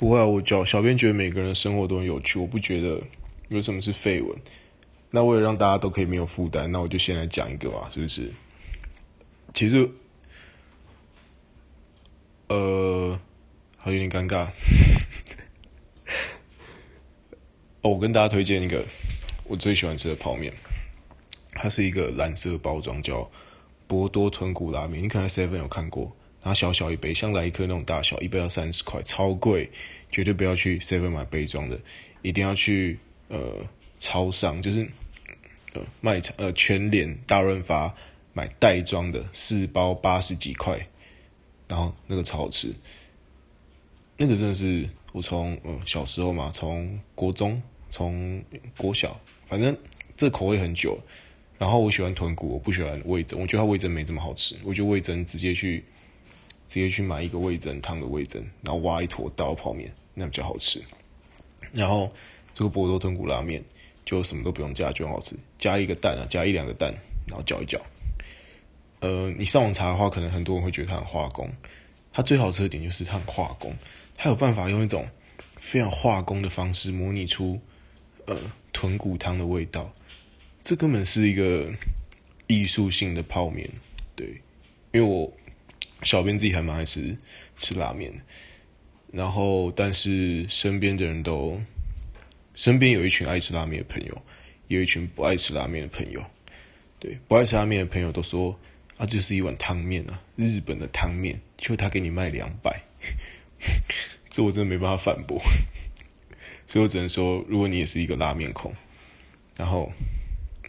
不会啊，我小小编觉得每个人的生活都很有趣，我不觉得有什么是废文。那为了让大家都可以没有负担，那我就先来讲一个吧，是不是？其实，呃，还有点尴尬。哦，我跟大家推荐一个我最喜欢吃的泡面，它是一个蓝色包装，叫博多豚骨拉面。你可能 Seven 有看过，它小小一杯，像来一颗那种大小，一杯要三十块，超贵，绝对不要去 Seven 买杯装的，一定要去呃超商，就是。呃，卖场呃，全联大润发买袋装的四包八十几块，然后那个超好吃，那个真的是我从呃小时候嘛，从国中从国小，反正这口味很久。然后我喜欢豚骨，我不喜欢味增，我觉得它味增没这么好吃。我觉得味增直接去直接去买一个味增汤的味增，然后挖一坨倒泡面，那比较好吃。然后这个博多豚骨拉面。就什么都不用加就很好吃，加一个蛋啊，加一两个蛋，然后搅一搅。呃，你上网查的话，可能很多人会觉得它很化工。它最好吃的点就是它很化工，它有办法用一种非常化工的方式模拟出呃豚骨汤的味道。这根本是一个艺术性的泡面，对。因为我小编自己还蛮爱吃吃拉面，然后但是身边的人都。身边有一群爱吃拉面的朋友，有一群不爱吃拉面的朋友。对，不爱吃拉面的朋友都说：“啊，这是一碗汤面啊，日本的汤面，就他给你卖两百。”这我真的没办法反驳，所以我只能说，如果你也是一个拉面控，然后，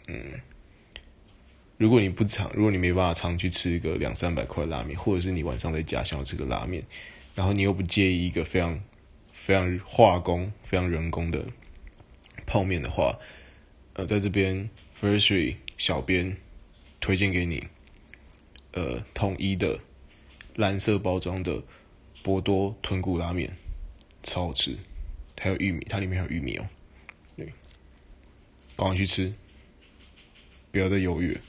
嗯，如果你不常，如果你没办法常去吃一个两三百块拉面，或者是你晚上在家想要吃个拉面，然后你又不介意一个非常非常化工、非常人工的。泡面的话，呃，在这边 First Three 小编推荐给你，呃，统一的蓝色包装的博多豚骨拉面，超好吃，还有玉米，它里面还有玉米哦，对，赶快去吃，不要再犹豫了。